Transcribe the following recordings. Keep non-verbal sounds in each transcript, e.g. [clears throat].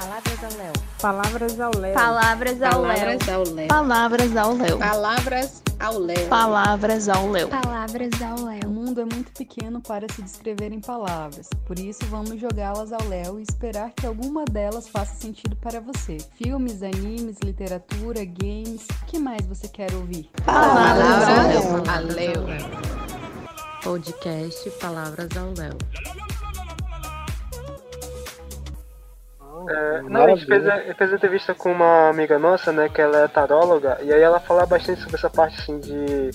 Palavras ao Léo. Palavras ao Léo. Palavras ao Léo. Palavras ao Léo. Palavras ao Léo. Palavras ao Léo. Palavras ao Léo. Palavras ao O Léo. mundo é muito pequeno para se descrever em palavras, por isso vamos jogá-las ao Léo e esperar que alguma delas faça sentido para você. Filmes, animes, literatura, games, o que mais você quer ouvir? Palavras ao Léo. Palavras ao Léo. Podcast Palavras ao Léo. É, não, a gente fez, a- fez entrevista com uma amiga nossa, né, que ela é taróloga, e aí ela fala bastante sobre essa parte, assim, de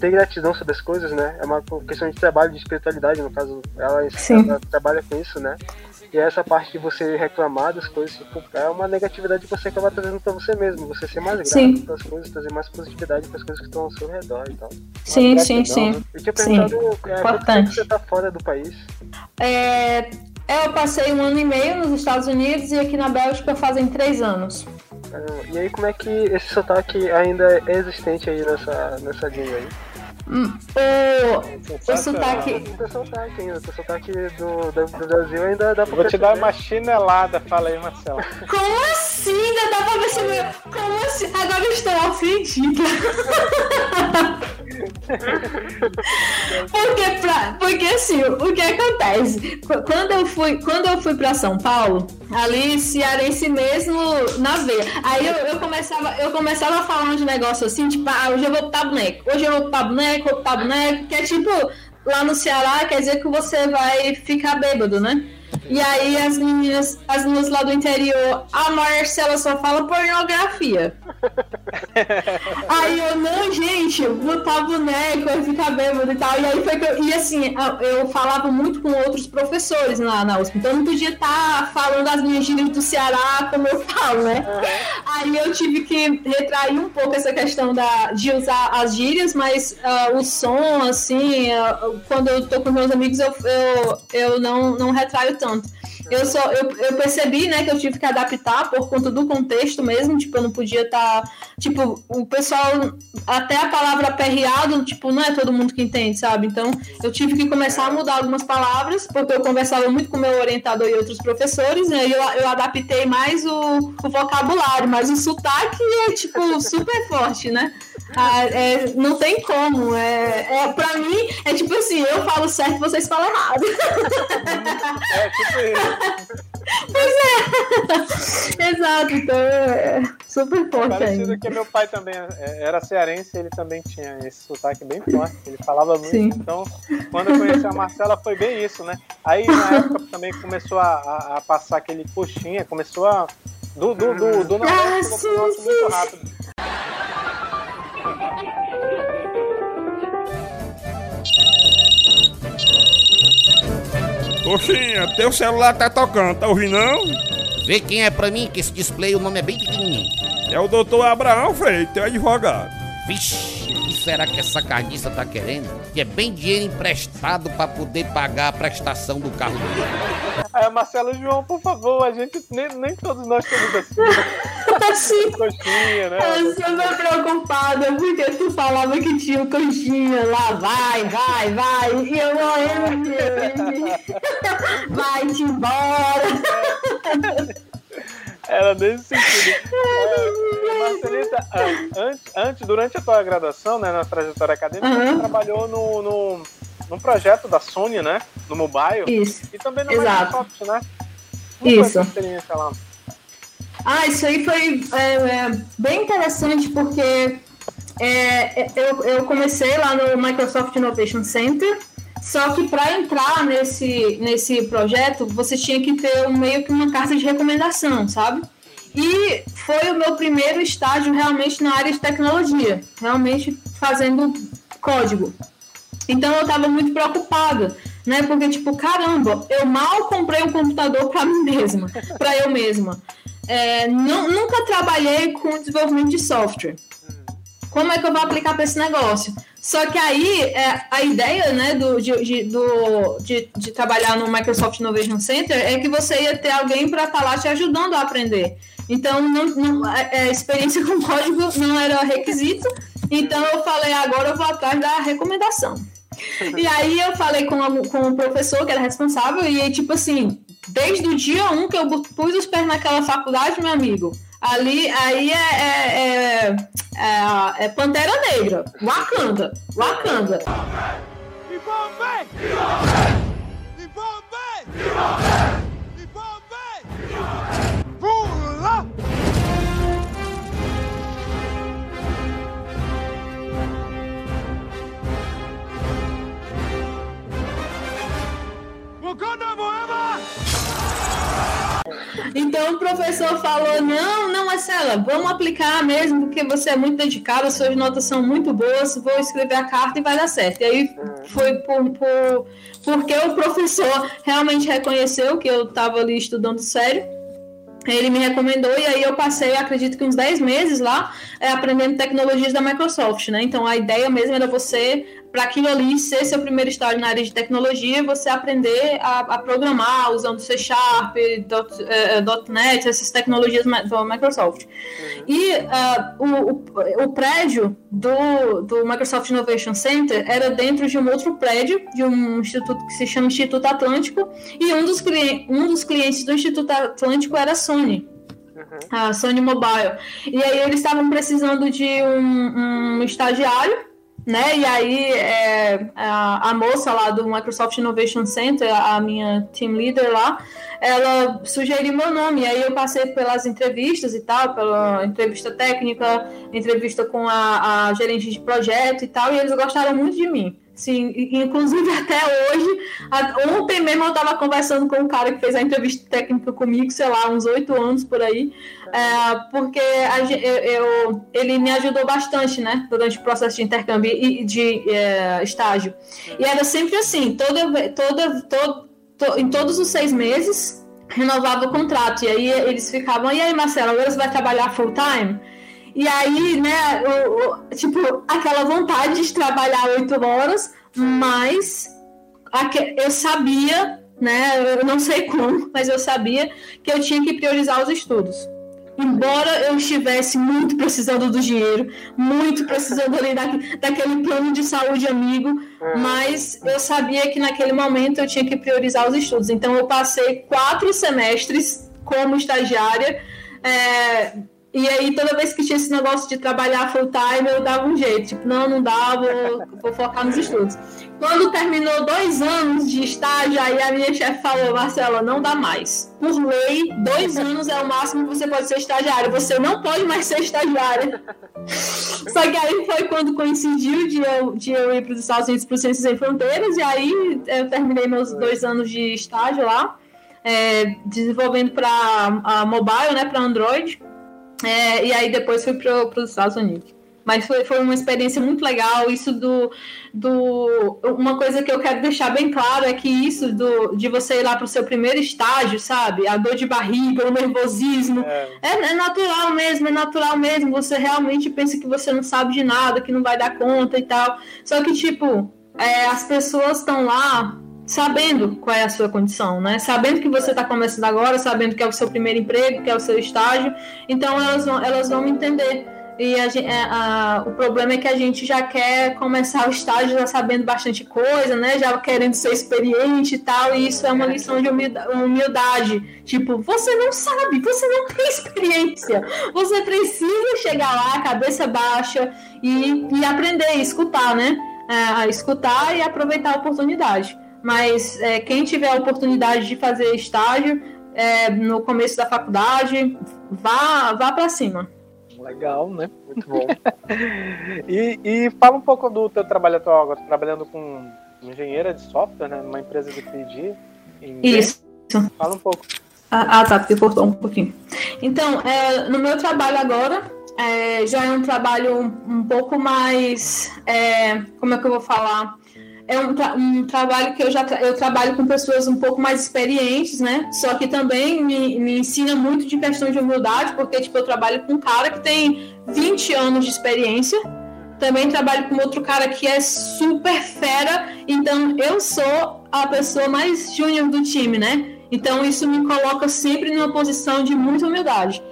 ter gratidão sobre as coisas, né, é uma questão de trabalho, de espiritualidade, no caso, ela, Sim. ela trabalha com isso, né, e essa parte de você reclamar das coisas, tipo, é uma negatividade que você acaba trazendo pra você mesmo, você ser mais grato Sim. pelas coisas, trazer mais positividade para as coisas que estão ao seu redor e tal. Sim, sim, Gratidão, sim. né? Eu tinha Sim. perguntado, é, quanto tempo Importante. você tá fora do país? É, eu passei um ano e meio nos Estados Unidos e aqui na Bélgica fazem três anos. Caramba, E aí, como é que esse sotaque ainda é existente aí nessa, nessa língua aí? Hum, O, o sotaque. O teu sotaque ainda, o sotaque do, do, do Brasil ainda dá pra Vou te dar uma chinelada, fala aí, Marcelo. [laughs] Como assim? Ainda dá pra perceber? Como assim? Agora eu estou ofendida. [laughs] porque, pra, porque assim, o que acontece? Qu- Quando eu fui, quando eu fui pra São Paulo, ali cearense mesmo na veia. Aí eu, eu começava, eu começava a falar de negócio assim, tipo, ah, hoje eu vou botar boneco, hoje eu vou botar boneco, botar boneco, que é tipo, lá no Ceará quer dizer que você vai ficar bêbado, né? E aí as meninas, as meninas lá do interior, a Marcela só fala pornografia. aí eu, não, gente, botar boneco, vai ficar bêbado e tal. E aí foi que eu. E assim, eu falava muito com outros professores lá na USP. Então eu não podia estar falando as minhas gírias do Ceará como eu falo, né? Aí eu tive que retrair um pouco essa questão da, de usar as gírias, mas ah, o som, assim, ah, quando eu tô com meus amigos, eu, eu, eu não, não retraio tanto. Eu, só, eu, eu percebi, né, que eu tive que adaptar por conta do contexto mesmo, tipo, eu não podia estar, tipo, o pessoal, até a palavra aperreado, tipo, não é todo mundo que entende, sabe? Então, eu tive que começar a mudar algumas palavras, porque eu conversava muito com o meu orientador e outros professores, né, e eu, eu adaptei mais o, o vocabulário, mas o sotaque é, tipo, super forte, né? Ah, é, não tem como. É, é, pra mim, é tipo assim, eu falo certo, vocês falam errado. É, tipo isso. Exato, então é super forte Parecido que meu pai também é, era cearense, ele também tinha esse sotaque bem forte. Ele falava muito. Sim. Então, quando eu conheci a Marcela, foi bem isso, né? Aí, na [laughs] época, também começou a, a- a passar aquele coxinha, começou a. Do, do, do, do Ah, chegou pro sim, Norte muito rápido. Coxinha, teu celular tá tocando, tá ouvindo não? Vê quem é pra mim, que esse display o nome é bem pequenininho. É o doutor Abraão Freire, teu advogado. Vixe, o que será que essa carniça tá querendo? Que é bem dinheiro emprestado pra poder pagar a prestação do carro dele. Aí a Marcela, João, por favor, a gente. Nem, nem todos nós temos assim. Assim, Coxinha, né? eu super preocupada, porque tu falava que tinha o coxinha lá, vai, vai, vai, e eu morrendo. Vai-te embora. Era nesse sentido. É, Marcelita, ah, antes, antes, durante a tua graduação, né, na trajetória acadêmica, Aham. você trabalhou no, no, num projeto da Sony, né? No mobile. Isso. E também no Exato. Microsoft, né? Como foi Isso. essa experiência lá? Ah, isso aí foi é, é, bem interessante porque é, eu, eu comecei lá no Microsoft Innovation Center, só que para entrar nesse, nesse projeto você tinha que ter um, meio que uma carta de recomendação, sabe? E foi o meu primeiro estágio realmente na área de tecnologia, realmente fazendo código. Então eu tava muito preocupada, né? Porque, tipo, caramba, eu mal comprei um computador para mim mesma, para eu mesma. É, nu- nunca trabalhei com desenvolvimento de software. Como é que eu vou aplicar para esse negócio? Só que aí, é, a ideia né, do, de, de- do- de- de trabalhar no Microsoft Innovation Center é que você ia ter alguém para estar lá te ajudando a aprender. Então, não, não- a- a experiência com [laughs] código não era requisito. Então, eu falei, agora eu vou atrás da recomendação. E aí, eu falei com, com o professor que era responsável, e tipo assim, desde o dia 1 que eu pus os pés naquela faculdade, meu amigo, ali aí é, é, é, é, é Pantera Negra, Wakanda, Wakanda. Então o professor falou: não, não, Marcela, vamos aplicar mesmo, porque você é muito dedicada, suas notas são muito boas, vou escrever a carta e vai dar certo. E aí foi por, por, porque o professor realmente reconheceu que eu estava ali estudando sério. Ele me recomendou e aí eu passei, acredito que uns 10 meses lá, é, aprendendo tecnologias da Microsoft, né? Então a ideia mesmo era você para aquilo ali ser seu primeiro estágio na área de tecnologia, você aprender a, a programar usando C Sharp, dot, uh, .NET, essas tecnologias da Microsoft. Uhum. E uh, o, o, o, prédio do, do Microsoft Innovation Center era dentro de um outro prédio, de um instituto que se chama Instituto Atlântico, e um dos, um dos clientes do Instituto Atlântico era a Sony. Uhum. A Sony Mobile. E aí eles estavam precisando de um, um estagiário né? E aí é, a, a, moça lá do Microsoft Innovation Center, a minha team leader lá, ela sugeriu meu nome. E aí eu passei pelas entrevistas e tal, pela entrevista técnica, entrevista com a, a gerente de projeto e tal, e eles gostaram muito de mim. Sim, inclusive até hoje, ontem mesmo eu estava conversando com um cara que fez a entrevista técnica comigo, sei lá, uns oito anos por aí, é, porque a, eu, ele me ajudou bastante, né, durante o processo de intercâmbio e de é, estágio. E era sempre assim, toda, toda, to, em todos os seis meses, renovava o contrato, e aí eles ficavam, e aí Marcelo, agora você vai trabalhar full time? E aí, né, o, o, tipo, aquela vontade de trabalhar oito horas, mas eu sabia, né, eu não sei como, [laughs] mas eu sabia que eu tinha que priorizar os estudos. Embora eu estivesse muito precisando do dinheiro, muito precisando ali da, daquele plano de saúde amigo, mas eu sabia que naquele momento eu tinha que priorizar os estudos. Então eu passei quatro semestres como estagiária, é, e aí, toda vez que tinha esse negócio de trabalhar full time, eu dava um jeito. Tipo, não, não dá, vou, vou focar nos estudos. Quando terminou dois anos de estágio, aí a minha chefe falou, Marcela, não dá mais. Por lei, dois anos é o máximo que você pode ser estagiário. Você não pode mais ser estagiária. [laughs] Só que aí foi quando coincidiu de eu, de eu ir para os Estados Unidos para o Ciências Sem Fronteiras, e aí eu terminei meus dois anos de estágio lá, é, desenvolvendo para mobile, né, para Android. É, e aí depois fui para os Estados Unidos. Mas foi, foi uma experiência muito legal. Isso do, do. Uma coisa que eu quero deixar bem claro é que isso do, de você ir lá para o seu primeiro estágio, sabe? A dor de barriga, o nervosismo. É. É, é. natural mesmo, é natural mesmo. Você realmente pensa que você não sabe de nada, que não vai dar conta e tal. Só que, tipo, é, as pessoas estão lá sabendo qual é a sua condição, né? Sabendo que você está começando agora, sabendo que é o seu primeiro emprego, que é o seu estágio, então elas vão, elas vão entender. E a, é, a, o problema é que a gente já quer começar o estágio já sabendo bastante coisa, né? Já querendo ser experiente e tal, e isso é uma lição de humildade. Tipo, você não sabe, você não tem experiência. Você precisa chegar lá, cabeça baixa e, e aprender, escutar, né? É, escutar e aproveitar a oportunidade. Mas é, quem tiver a oportunidade de fazer estágio é, no começo da faculdade, vá, vá para cima. Legal, né? Muito bom. [laughs] e, e fala um pouco do teu trabalho atual agora, trabalhando com engenheira de software, né? Numa empresa de PD. Isso. Fala um pouco. Ah, ah, tá, porque cortou um pouquinho. Então, é, no meu trabalho agora, é, já é um trabalho um, um pouco mais. É, como é que eu vou falar? É um, tra um, trabalho que eu já tra eu trabalho com pessoas um pouco mais experientes, né? Só que também me, me ensina muito de questão de humildade, porque tipo, eu trabalho com um cara que tem 20 anos de experiência. Também trabalho com outro cara que é super fera, então eu sou a pessoa mais júnior do time, né? Então isso me coloca sempre numa posição de muita humildade.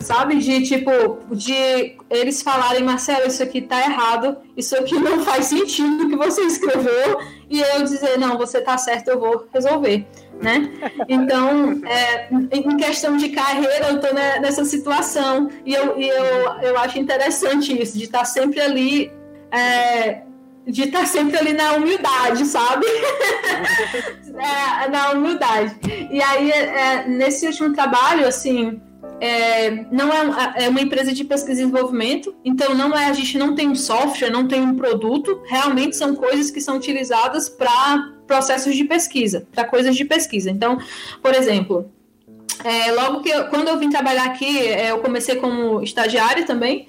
Sabe? De tipo, de eles falarem, Marcelo, isso aqui tá errado, isso aqui não [laughs] faz sentido que você escreveu, e eu dizer, não, você tá certo, eu vou resolver. Né? [laughs] Então, é, em questão de carreira, eu estou nessa situação e eu, e eu, eu acho interessante isso, de estar sempre ali é, de estar sempre ali na humildade, sabe? [laughs] é, na humildade. E aí, é, nesse último trabalho, assim, é, não é, é, uma empresa de pesquisa e desenvolvimento, então não é a gente não tem um software, não tem um produto, realmente são coisas que são utilizadas para processos de pesquisa, para coisas de pesquisa. Então, por exemplo, é, logo que eu, quando eu vim trabalhar aqui, é, eu comecei como estagiária também,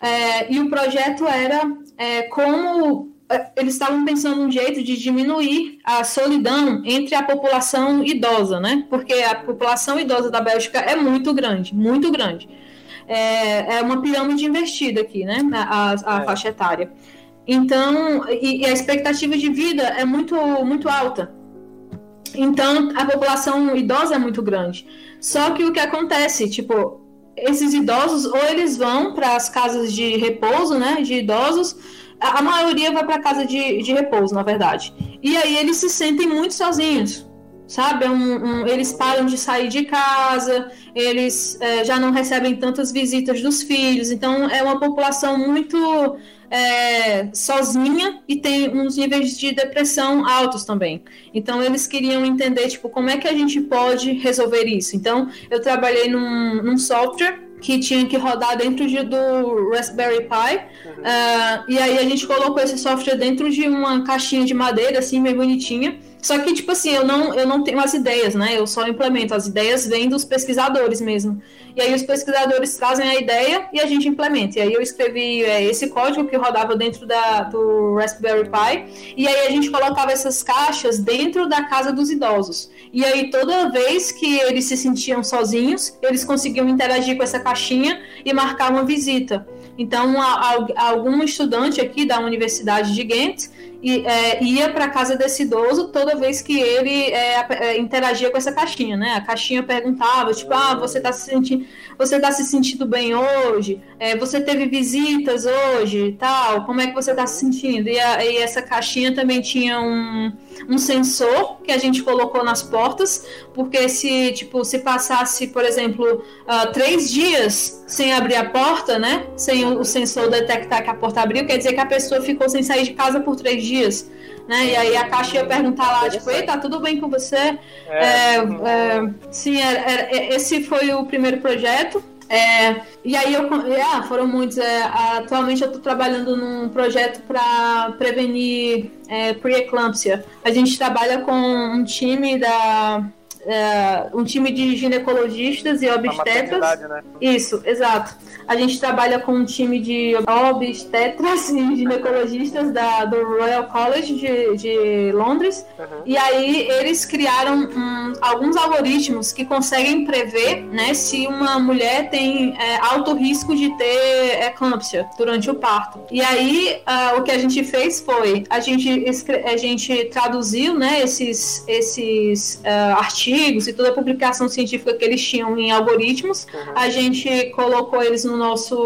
é, e o projeto era é, como eles estavam pensando um jeito de diminuir a solidão entre a população idosa, né? Porque a população idosa da Bélgica é muito grande, muito grande. É, é uma pirâmide invertida aqui, né? A, a é. faixa etária. Então, e, e, a expectativa de vida é muito, muito alta. Então, a população idosa é muito grande. Só que o que acontece, tipo, esses idosos, ou eles vão para as casas de repouso, né, de idosos, a, maioria vai para casa de, de repouso, na verdade. E aí eles se sentem muito sozinhos, sabe? É um, um, eles param de sair de casa, eles é, já não recebem tantas visitas dos filhos, então é uma população muito é, sozinha e tem uns níveis de depressão altos também. Então eles queriam entender tipo como é que a gente pode resolver isso. Então eu trabalhei num, num software que tinha que rodar dentro de, do Raspberry Pi. Uhum. Uh, e aí a gente colocou esse software dentro de uma caixinha de madeira, assim, bem bonitinha. Só que, tipo assim, eu não, eu não tenho as ideias, né? Eu só implemento. As ideias vêm dos pesquisadores mesmo. E aí os pesquisadores trazem a ideia e a gente implementa. E aí eu escrevi é, esse código que rodava dentro da, do Raspberry Pi. E aí a gente colocava essas caixas dentro da casa dos idosos. E aí toda vez que eles se sentiam sozinhos, eles conseguiam interagir com essa caixinha e marcar uma visita. Então, a, a, algum estudante aqui da Universidade de Ghent e, é, ia para casa desse idoso toda vez que ele é, é, interagia com essa caixinha, né? A caixinha perguntava, tipo, ah, você está se sentindo, você tá se sentindo bem hoje? É, você teve visitas hoje, tal? Como é que você está se sentindo? E, a, e, essa caixinha também tinha um, um sensor que a gente colocou nas portas, porque se tipo se passasse, por exemplo, uh, três dias sem abrir a porta, né? Sem o, o sensor detectar que a porta abriu, quer dizer que a pessoa ficou sem sair de casa por três dias. Né? E aí a Caixa ia perguntar lá, tipo, ei, tá tudo bem com você? É, é, é, sim, é, esse foi o primeiro projeto. É, e aí eu, ah, foram muitos. É, atualmente eu estou trabalhando num projeto para prevenir é, pre-eclâmpsia. A gente trabalha com um time da é, um time de ginecologistas e obstetras. Né? Isso, exato. A gente trabalha com um time de obstetras e ginecologistas da, do Royal College de, de Londres. Uhum. E aí eles criaram um, alguns algoritmos que conseguem prever né, se uma mulher tem é, alto risco de ter eclâmpsia durante o parto. E aí uh, o que a gente fez foi a gente, a gente traduziu né, esses, esses uh, artigos e toda a publicação científica que eles tinham em algoritmos. Uhum. A gente colocou eles no nosso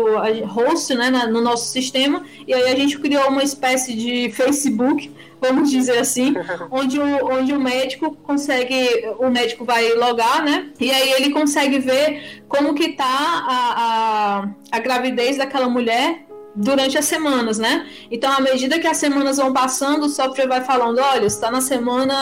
host, né, no nosso sistema, e aí a gente criou uma espécie de Facebook, vamos dizer assim, [laughs] onde o, onde o médico consegue, o médico vai logar, né, e aí ele consegue ver como que tá a, a, a gravidez daquela mulher durante as semanas, né? Então, à medida que as semanas vão passando, o software vai falando, olha, está na semana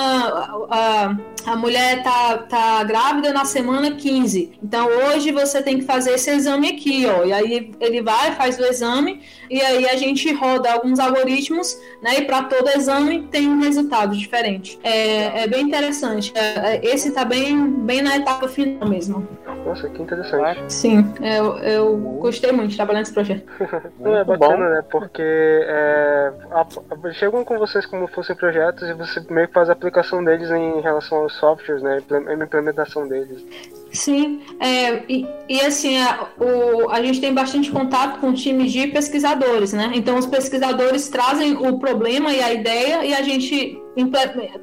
a, a mulher tá, tá grávida na semana 15. Então, hoje você tem que fazer esse exame aqui, ó. E aí ele vai, faz o exame, e aí a gente roda alguns algoritmos, né? E para todo exame tem um resultado diferente. É, é bem interessante. É, é esse tá bem, bem na etapa final mesmo. Nossa, que interessante. Sim, eu, eu gostei muito de trabalhar nesse projeto. [laughs] Não, é bacana, bom. né? Porque é, a, chegam com vocês como fossem projetos e você meio que faz a aplicação deles em relação aos softwares, né? A implementação deles. Sim, é, e, e, assim, a, o, a gente tem bastante contato com times de pesquisadores, né? Então, os pesquisadores trazem o problema e a ideia e a gente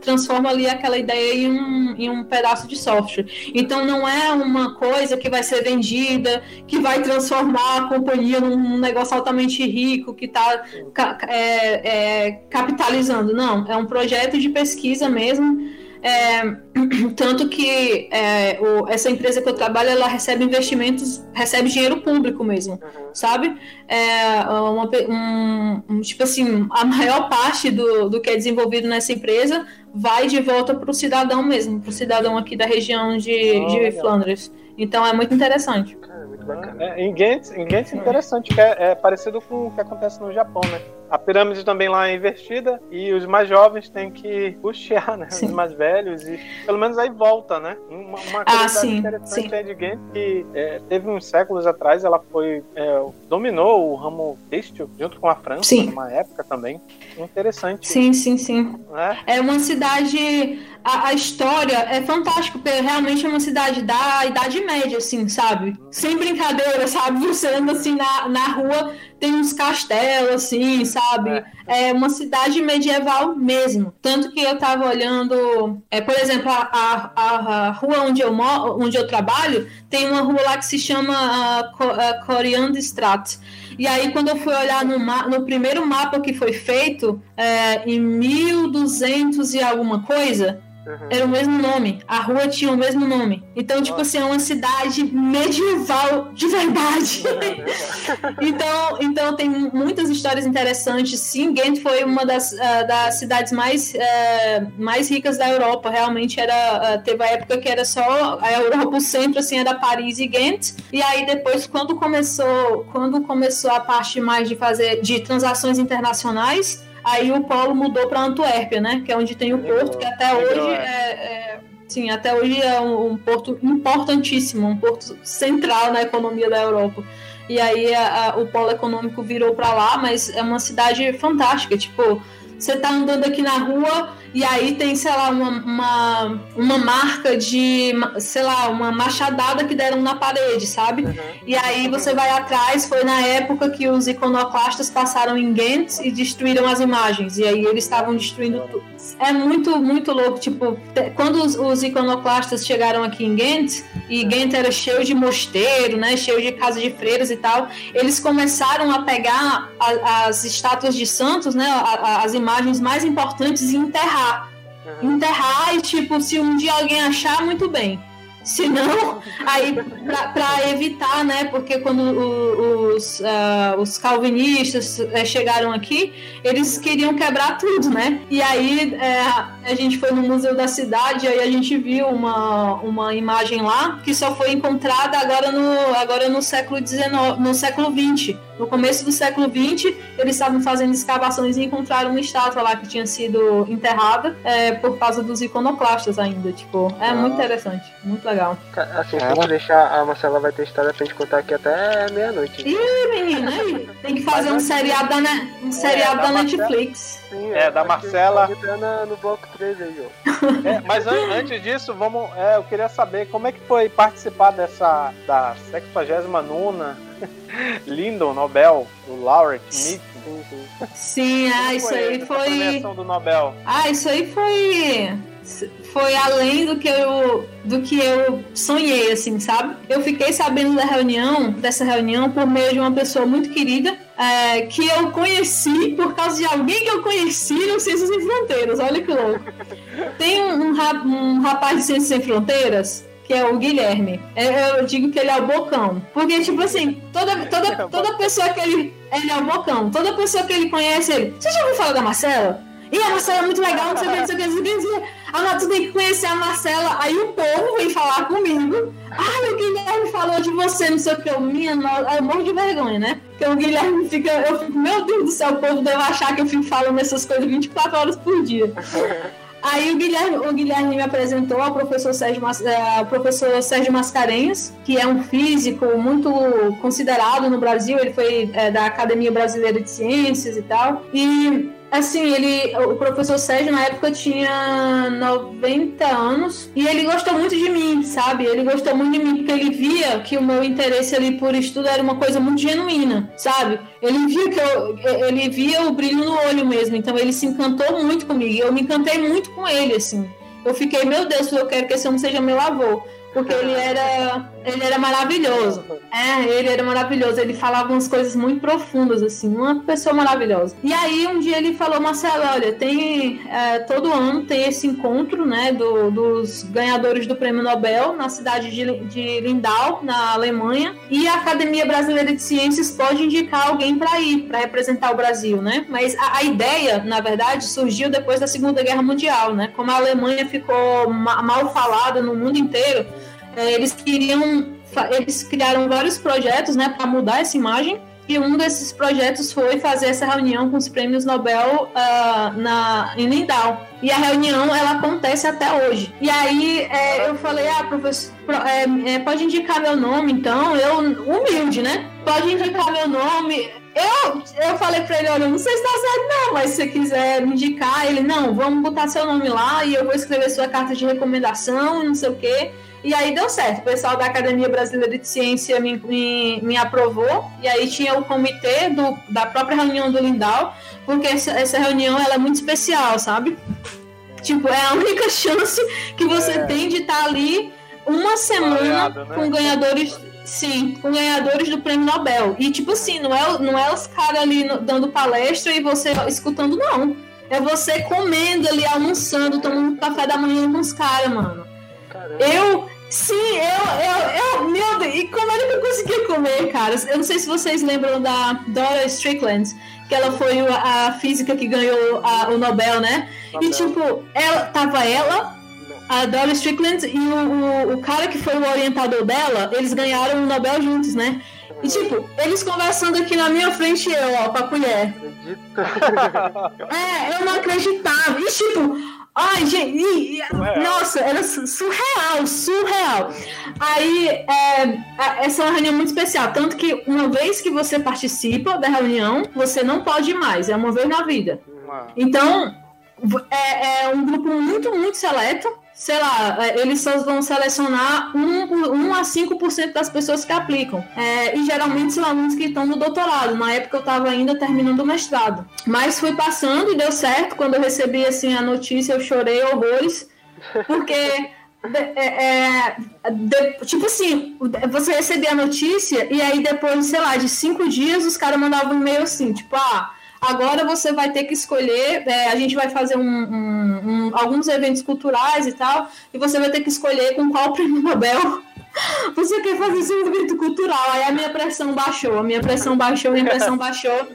transforma ali aquela ideia em um, em um pedaço de software. Então não é uma coisa que vai ser vendida, que vai transformar a companhia num negócio altamente rico, que está capitalizando. Não, é um projeto de pesquisa mesmo. É, [clears throat] tanto que é, o- essa empresa que eu trabalho, ela recebe investimentos, recebe dinheiro público mesmo, sabe? É, uma um- tipo assim, a maior parte do, do que é desenvolvido nessa empresa vai de volta para o cidadão mesmo, para o cidadão aqui da região de, Ah, de. Flandres. Então é muito interessante. Cara, muito bacana. É, em Gantz, em é interessante, que é, é parecido com o que acontece no Japão, né? A pirâmide também lá é invertida e os mais jovens têm que puxar, né? Sim. Os mais velhos e pelo menos aí volta, né? Uma, uma Ah, sim, interessante sim. é de Gantz que é, teve uns séculos atrás ela foi é, dominou o ramo têxtil junto com a França Sim. numa época também. Interessante, Sim, sim, sim. né? É uma cidade. A, a história é fantástica, porque realmente é uma cidade da Idade Média, assim, sabe? Sem brincadeira, sabe? Você anda assim na, na rua, tem uns castelos, assim, sabe? É uma cidade medieval mesmo. Tanto que eu tava olhando, é, por exemplo, a, a, a- rua onde eu moro, onde eu trabalho, tem uma rua lá que se chama ah, Co- ah, Coriandestrat. E aí, quando eu fui olhar no, no primeiro mapa que foi feito, é, em 1200 e alguma coisa, era o mesmo nome. A rua tinha o mesmo nome. Então, tipo assim, é uma cidade medieval de verdade. [laughs] então, então tem muitas histórias interessantes. Sim, Ghent foi uma das, ah, das cidades mais, ah, mais ricas da Europa. Realmente era. ah, teve a época que era só a Europa, o centro assim, era Paris e Ghent. E aí depois, quando começou, quando começou a parte mais de fazer de transações internacionais, aí o polo mudou para Antuérpia, né? Que é onde tem o porto, que até Legal, hoje é. é, é- sim, até hoje é um, um porto importantíssimo, um porto central na economia da Europa. E aí a- a- o polo econômico virou para lá, mas é uma cidade fantástica. Tipo, você tá andando aqui na rua e aí tem, sei lá, uma, uma, uma marca de, sei lá, uma machadada que deram na parede, sabe? E aí você vai atrás, foi na época que os iconoclastas passaram em Ghent e destruíram as imagens. E aí eles estavam destruindo tudo. É muito, muito louco. Tipo, quando os, os iconoclastas chegaram aqui em Ghent, e Ghent era cheio de mosteiro, né? Cheio de casa de freiras e tal, eles começaram a pegar a- as estátuas de santos, né? a- a- as imagens mais importantes e enterrar. Enterrar e, tipo, se um dia alguém achar, muito bem. Se não, [laughs] aí pra, pra evitar, né? Porque quando o- os, ah, os calvinistas eh, chegaram aqui, eles queriam quebrar tudo, né? E aí eh, a gente foi no Museu da Cidade, aí a gente viu uma, uma imagem lá que só foi encontrada agora no, agora no século XIX, no século XX. No começo do século XX, eles estavam fazendo escavações e encontraram uma estátua lá que tinha sido enterrada eh, por causa dos iconoclastas ainda. Tipo, é muito interessante, muito legal. Assim, se gente deixar, a Marcela vai ter história pra gente contar aqui até meia-noite. Ih, menina, aí, tem que fazer um seriado da, Ne- um seriado da da Marcela. Netflix. Sim, É, da Marcela. na- no bloco 3 aí, ó. [laughs] É, mas an- antes disso, vamos, é, eu queria saber como é que foi participar dessa da 69 [laughs] Lyndon Nobel, do Laureate Meeting. Sim, ah, isso foi aí foi. do Nobel. Ah, isso aí foi. Foi além do que eu do que eu sonhei, assim, sabe? Eu fiquei sabendo da reunião, dessa reunião, por meio de uma pessoa muito querida, é, que eu conheci por causa de alguém que eu conheci no Ciências Sem Fronteiras. Olha que louco. Tem um, um um rapaz de Ciências Sem Fronteiras que é o Guilherme. É, Eu digo que ele é o bocão. Porque, tipo assim, toda, toda, toda pessoa que ele. Ele é o bocão. Toda pessoa que ele conhece, ele. Você já ouviu falar da Marcela? E a Marcela é muito legal, não sei o que, não sei o que, não sei o que. Ah, mas tu tem que conhecer a Marcela. Aí o povo vem falar comigo. Ah, o Guilherme falou de você, não sei o que. Eu, minha nossa, eu morro de vergonha, né? Porque o Guilherme fica. Eu fico, meu Deus do céu, o povo deve achar que eu fico falando essas coisas 24 horas por dia. [laughs] Aí o Guilherme, o Guilherme me apresentou ao professor Sérgio, eh, professor Sérgio Mascarenhas, que é um físico muito considerado no Brasil. Ele foi eh, da Academia Brasileira de Ciências e tal. E assim, ele, o professor Sérgio na época tinha 90 anos e ele gostou muito de mim, sabe? Ele gostou muito de mim porque ele via que o meu interesse ali por estudo era uma coisa muito genuína, sabe? Ele via que eu, ele via o brilho no olho mesmo, então ele se encantou muito comigo. Eu me encantei muito com ele, assim. Eu fiquei, meu Deus, eu quero que esse homem seja meu avô porque ele era ele era maravilhoso. É, ele era maravilhoso. Ele falava umas coisas muito profundas, assim, uma pessoa maravilhosa. E aí um dia ele falou, Marcelo, olha, tem é, todo ano tem esse encontro, né, do, dos ganhadores do Prêmio Nobel na cidade de, de Lindau, na Alemanha, e a Academia Brasileira de Ciências pode indicar alguém para ir, para representar o Brasil, né? Mas a, a, ideia, na verdade, surgiu depois da Segunda Guerra Mundial, né? Como a Alemanha ficou ma mal falada no mundo inteiro eles queriam, eles criaram vários projetos, né, para mudar essa imagem. E um desses projetos foi fazer essa reunião com os prêmios Nobel uh, na, em Lindau. E a reunião, ela acontece até hoje. E aí é, eu falei, ah, professor, é, é, pode indicar meu nome, então? Eu, humilde, né? Pode indicar meu nome. Eu, eu falei pra ele, olha, não sei se tá certo não, mas se você quiser me indicar, ele, não, vamos botar seu nome lá e eu vou escrever sua carta de recomendação, não sei o quê. E aí deu certo. O pessoal da Academia Brasileira de Ciência me, me, me aprovou. E aí tinha o comitê do, da própria reunião do Lindau, porque essa, essa reunião ela é muito especial, sabe? Tipo, é a única [laughs] chance que você é. tem de estar ali uma semana né? com ganhadores. Sim, com ganhadores do prêmio Nobel. E tipo assim, não é, não é os caras ali no, dando palestra e você escutando, não. É você comendo ali, almoçando, tomando café da manhã com os caras, mano. Eu. Sim, eu, eu, eu. Meu Deus, e como era que eu conseguia comer, cara? Eu não sei se vocês lembram da Dora Strickland, que ela foi a física que ganhou a, o Nobel, né? Nobel. E tipo, ela tava ela, a Dora Strickland e o, o, o, cara que foi o orientador dela, eles ganharam o Nobel juntos, né? E tipo, eles conversando aqui na minha frente, eu, ó, com a colher. [laughs] é, eu não acreditava. E tipo, Ai, gente, nossa, era surreal, surreal. Aí, é, essa é uma reunião muito especial. Tanto que uma vez que você participa da reunião, você não pode mais, é uma vez na vida. Então, é, é um grupo muito, muito seleto sei lá, é, eles só vão selecionar 1, 1 a 5% das pessoas que aplicam. É, e geralmente são alunos que estão no doutorado. Na época eu estava ainda terminando o mestrado. Mas fui passando e deu certo. Quando eu recebi assim, a notícia, eu chorei horrores. Porque. É, é, de, tipo assim, você recebia a notícia e aí depois, sei lá, de cinco dias os caras mandavam um e-mail assim, tipo, ah, Agora você vai ter que escolher, é, a gente vai fazer um, um, um, alguns eventos culturais e tal, e você vai ter que escolher com qual prêmio [laughs] Nobel você quer fazer esse evento cultural. Aí a minha pressão baixou, a minha pressão baixou, a minha pressão baixou.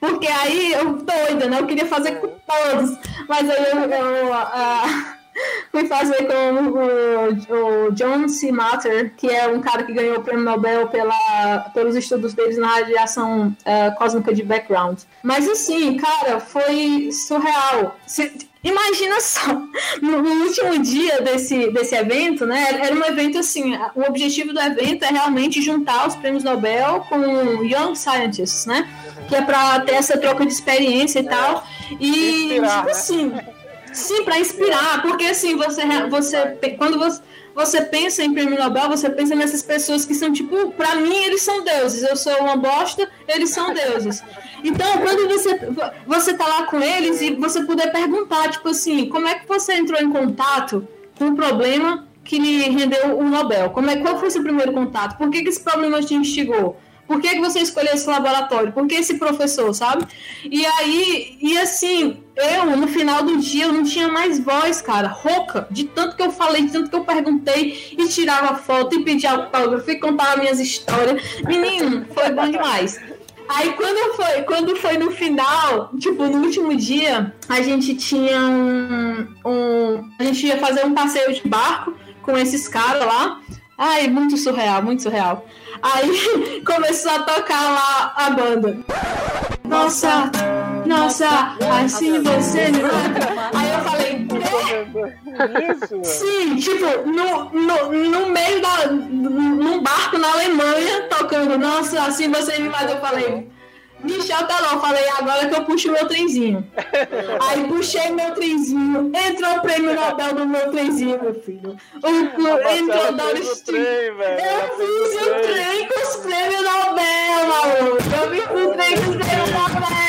Porque aí eu doida, né? Eu queria fazer com todos. Mas aí eu, eu [laughs] fui fazer com o, o, John C. Matter, que é um cara que ganhou o prêmio Nobel pela, pelos estudos deles na radiação uh, cósmica de background. Mas assim, cara, foi surreal. Se, imagina só, [laughs] no, último dia desse, desse evento, né? Era um evento assim, o objetivo do evento é realmente juntar os prêmios Nobel com Young Scientists, né? Que é para ter essa troca de experiência e tal. E, tipo né? assim. [laughs] Sim, para inspirar, porque assim, você, você quando você, você pensa em prêmio Nobel, você pensa nessas pessoas que são tipo, para mim eles são deuses, eu sou uma bosta, eles são deuses. Então, quando você você tá lá com eles e você puder perguntar, tipo assim, como é que você entrou em contato com o problema que lhe rendeu o Nobel? Como é qual foi o seu primeiro contato? Por que, que esse problema te instigou? Por que, que você escolheu esse laboratório? Por que esse professor, sabe? E aí, e assim, eu, no final do dia, eu não tinha mais voz, cara, rouca, de tanto que eu falei, de tanto que eu perguntei, e tirava foto, e pedia autógrafo, e contava minhas histórias. Menino, foi bom demais. Aí quando foi, quando foi no final, tipo, no último dia, a gente tinha um, um. A gente ia fazer um passeio de barco com esses caras lá. Ai, muito surreal, muito surreal. Aí [laughs] começou a tocar lá a banda. Nossa, nossa, assim você me Aí eu falei, Quê? Sim, tipo, no, no, no meio da. num barco na Alemanha, tocando, nossa, assim você me mata. Eu falei, Michel tá lá, eu falei, agora que eu puxo meu trenzinho. [laughs] Aí puxei meu trenzinho, entrou o prêmio Nobel no meu trenzinho, meu filho. O, entrou o Street. trem, velho. Ela Eu fiz o trem com os prêmios Nobel, maluco. Eu fiz o trem com os prêmios Nobel. [laughs]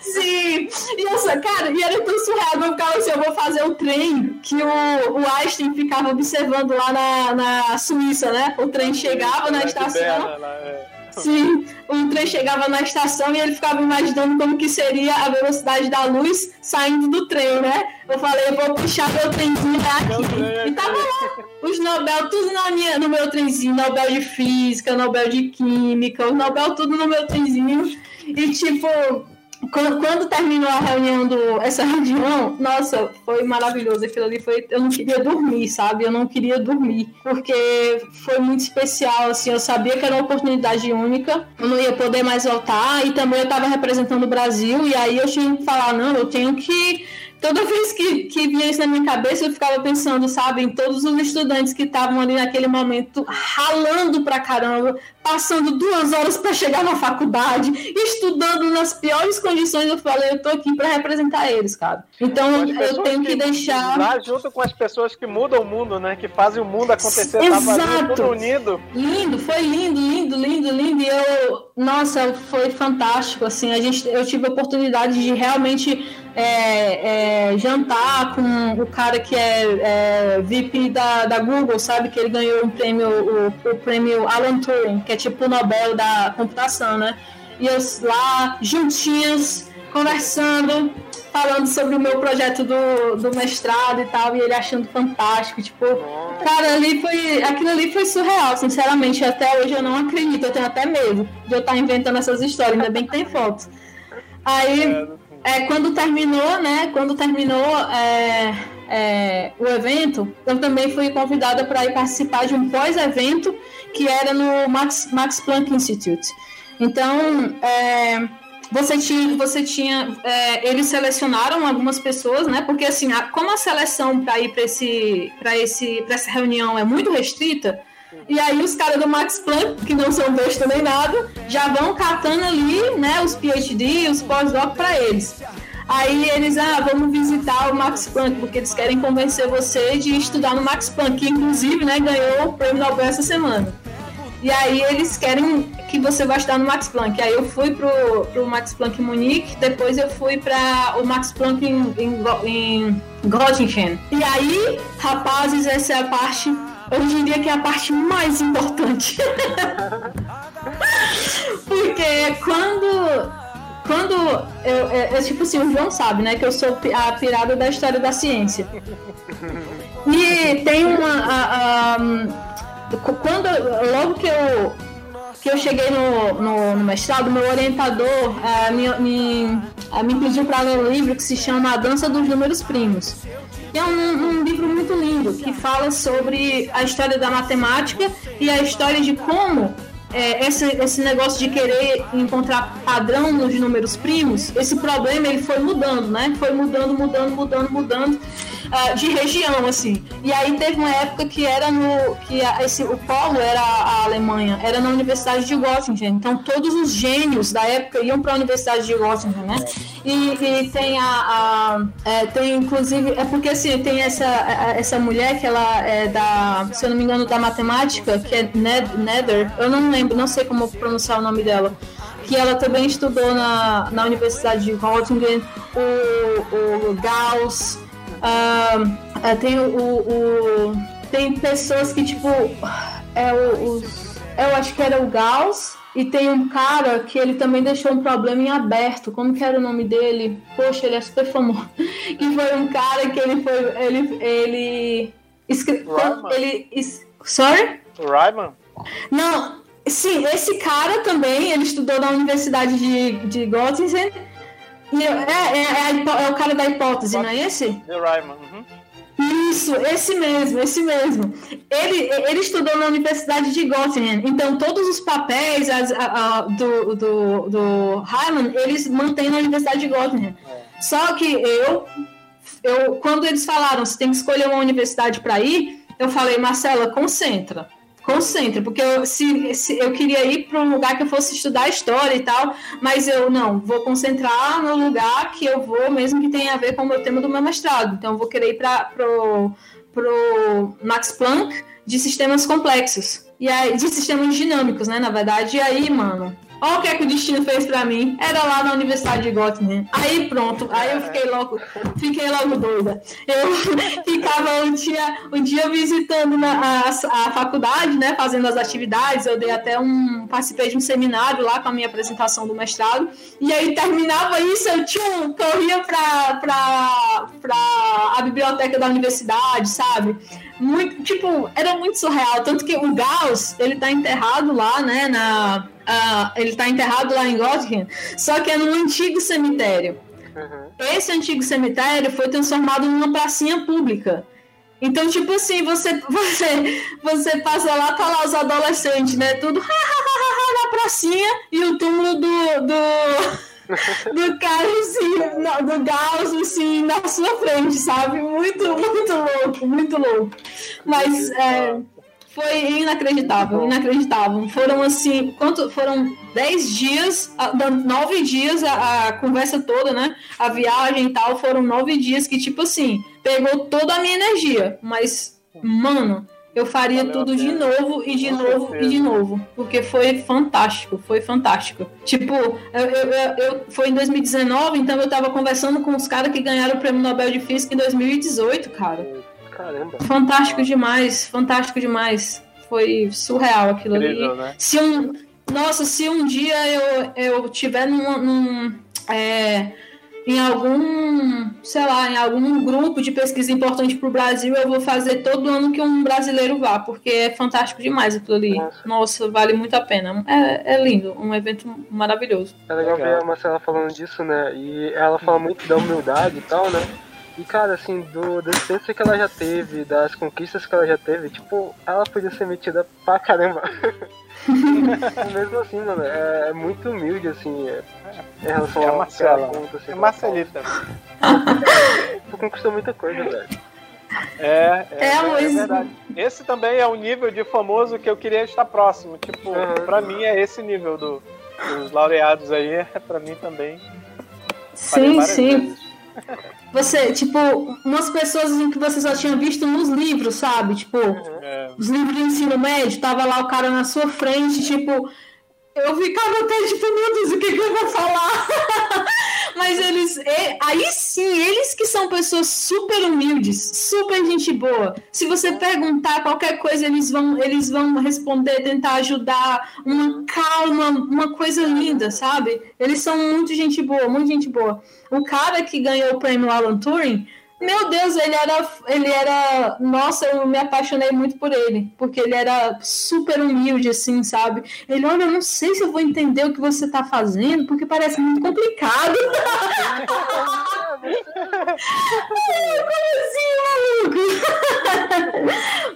Sim, e eu, só- cara, e era tão surreal, eu ficava assim, eu vou fazer o trem que o, o Einstein ficava observando lá na, na Suíça, né? O trem chegava na estação, libera, ela, é. Sim, o trem chegava na estação e ele ficava imaginando como que seria a velocidade da luz saindo do trem, né? Eu falei, eu vou puxar meu trenzinho aqui. E tava lá, [laughs] os Nobel, tudo na minha, no meu trenzinho, Nobel de Física, Nobel de Química, os Nobel tudo no meu trenzinho. E tipo, quando, quando terminou a reunião do. Essa reunião, nossa, foi maravilhoso. Aquilo ali foi. Eu não queria dormir, sabe? Eu não queria dormir. Porque foi muito especial, assim. Eu sabia que era uma oportunidade única. Eu não ia poder mais voltar. E também eu estava representando o Brasil. E aí eu tinha que falar, não, eu tenho que. Toda vez que, que vinha isso na minha cabeça, eu ficava pensando, sabe, em todos os estudantes que estavam ali naquele momento ralando pra caramba, passando duas horas para chegar na faculdade, estudando nas piores condições. Eu falei, eu tô aqui para representar eles, cara. Então eu tenho que deixar. Lá junto com as pessoas que mudam o mundo, né? Que fazem o mundo acontecer. Ali Exato. tudo unido. Lindo, foi lindo, lindo, lindo, lindo. E eu, nossa, foi fantástico. Assim, a gente, eu tive a oportunidade de realmente é, é, jantar com o cara que é, é VIP da, da Google, sabe? Que ele ganhou um prêmio, o, o prêmio Alan Turing, que é tipo o Nobel da computação, né? E eu lá, juntinhos, conversando, falando sobre o meu projeto do, do mestrado e tal, e ele achando fantástico, tipo, cara, ali foi, aquilo ali foi surreal, sinceramente, até hoje eu não acredito, eu tenho até medo de eu estar inventando essas histórias, ainda bem que tem fotos. Aí, é, quando terminou, né, quando terminou é, é, o evento, eu também fui convidada para ir participar de um pós-evento que era no Max, Max Planck Institute. Então, é, você tinha, você tinha é, eles selecionaram algumas pessoas, né? Porque assim, a- como a seleção para ir para esse, para esse, para essa reunião é muito restrita, e aí os caras do Max Planck, que não são besta nem nada, já vão catando ali, né? Os PhD, os pós-doc para eles. Aí eles, ah, vamos visitar o Max Planck, porque eles querem convencer você de estudar no Max Planck, que inclusive, né, ganhou o prêmio Nobel essa semana. E aí eles querem que você vá estudar no Max Planck. Aí eu fui pro, pro Max Planck em Munique, depois eu fui para o Max Planck em, em, em Göttingen. E aí, rapazes, essa é a parte, eu diria que é a parte mais importante. [laughs] Porque quando quando eu, tipo assim, o João sabe, né, que eu sou a pirada da história da ciência. E tem uma. a- a, quando logo que eu que eu cheguei no, no, no mestrado, meu orientador eh, me, me, eh, me pediu para ler um livro que se chama A Dança dos Números Primos. Que é um, um livro muito lindo que fala sobre a história da matemática e a história de como é, esse, esse negócio de querer encontrar padrão nos números primos, esse problema ele foi mudando, né? Foi mudando, mudando, mudando, mudando ah, de região, assim. E aí teve uma época que era no. que a- esse, o polo era a Alemanha, era na Universidade de Göttingen. Então todos os gênios da época iam para a Universidade de Göttingen, né? E, e tem a. a- é, tem inclusive. É porque assim, tem essa, a- essa mulher que ela é da. Se eu não me engano, da matemática, que é Ned, Nether. Eu não lembro, não sei como pronunciar o nome dela que ela também estudou na, na Universidade de Göttingen, o, o Gauss, ah, tem o, o- tem pessoas que tipo é o, os- eu acho que era o Gauss e tem um cara que ele também deixou um problema em aberto. Como que era o nome dele? Poxa, ele é super famoso. Que [laughs] foi um cara que ele foi ele ele escre- Rayman. ele es- sorry Ryman? não, sim, esse cara também, ele estudou na Universidade de, de Göttingen. É, é, é é o cara da hipótese, não é esse? The Ryman. Uhum. Isso, esse mesmo, esse mesmo. Ele, ele estudou na Universidade de Göttingen, então todos os papéis as- a- a- do, do, do Hyman, eles mantêm na Universidade de Göttingen. Só que eu, eu, quando eles falaram, você tem que escolher uma universidade para ir, eu falei, Marcela, concentra. Concentra, porque eu, se, se eu queria ir para um lugar que eu fosse estudar história e tal, mas eu não, vou concentrar no lugar que eu vou, mesmo que tenha a ver com o meu tema do meu mestrado. Então, eu vou querer ir para pro Max Planck de sistemas complexos. E aí, de sistemas dinâmicos, né, na verdade. E aí, mano, Olha o que é que o destino fez pra mim. Era lá na Universidade de Göttingen. Aí pronto, aí eu fiquei logo, fiquei logo doida. Eu [laughs] ficava um dia, um dia visitando na, a, a faculdade, né, fazendo as atividades. Eu dei até um, participei de um seminário lá com a minha apresentação do mestrado. E aí terminava isso, eu tchum, corria pra, pra, pra a biblioteca da universidade, sabe? Muito, tipo, era muito surreal. Tanto que o Gauss, ele tá enterrado lá, né, na uh, ele está enterrado lá em Göttingen, só que é num antigo cemitério. Uhum. Esse antigo cemitério foi transformado numa pracinha pública. Então, tipo assim, você, [laughs] você, você passa lá, tá lá os adolescentes, né? Tudo na pracinha e o túmulo do, do, [laughs] do cara, assim, do Gauss, assim, na sua frente, sabe? Muito, muito louco, muito louco. Mas, é, foi inacreditável, inacreditável. Foram assim, quanto foram dez dias, nove dias a, a, conversa toda, né? A viagem e tal, foram nove dias que, tipo assim, pegou toda a minha energia. Mas, mano, eu faria Valeu tudo de novo e de Com novo certeza. e de novo. Porque foi fantástico, foi fantástico. Tipo, eu, eu, eu, eu, foi em 2019, então eu tava conversando com os caras que ganharam o prêmio Nobel de Física em 2018, cara. Caramba. Fantástico demais, fantástico demais. Foi surreal aquilo Incrível, ali. Né? Se um, nossa, se um dia eu, eu tiver num, num é, em algum, sei lá, em algum grupo de pesquisa importante para o Brasil, eu vou fazer todo ano que um brasileiro vá, porque é fantástico demais aquilo ali. Nossa, Nossa vale muito a pena. É, é, lindo, um evento maravilhoso. É legal, legal ver a Marcela falando disso, né? E ela fala muito da humildade e tal, né? E, cara, assim, do, da experiência que ela já teve, das conquistas que ela já teve, tipo, ela podia ser metida pra caramba. [laughs] Mesmo assim, mano, é, é, muito humilde, assim, é, em relação é a Marcela. assim, é Marcelita. tu conquistou muita coisa, velho. É, é, é, é, verdade. Esse também é o nível de famoso que eu queria estar próximo. Tipo, uhum. pra mim é esse nível do, dos laureados aí, [laughs] pra mim também. Sim, sim. Vezes. Você, tipo, umas pessoas assim, que você só tinha visto nos livros, sabe? Tipo, é. os livros de ensino médio, tava lá o cara na sua frente, tipo, eu ficava até tipo, meu Deus, o que, que eu vou falar? [laughs] Mas eles, aí sim, eles que são pessoas super humildes, super gente boa. Se você perguntar qualquer coisa, eles vão, eles vão responder, tentar ajudar, uma calma, uma coisa linda, sabe? Eles são muito gente boa, muito gente boa. O cara que ganhou o prêmio Alan Turing, meu Deus, ele era, ele era. Nossa, eu me apaixonei muito por ele, porque ele era super humilde, assim, sabe? Ele, olha, eu não sei se eu vou entender o que você está fazendo, porque parece muito complicado. Como assim, maluco?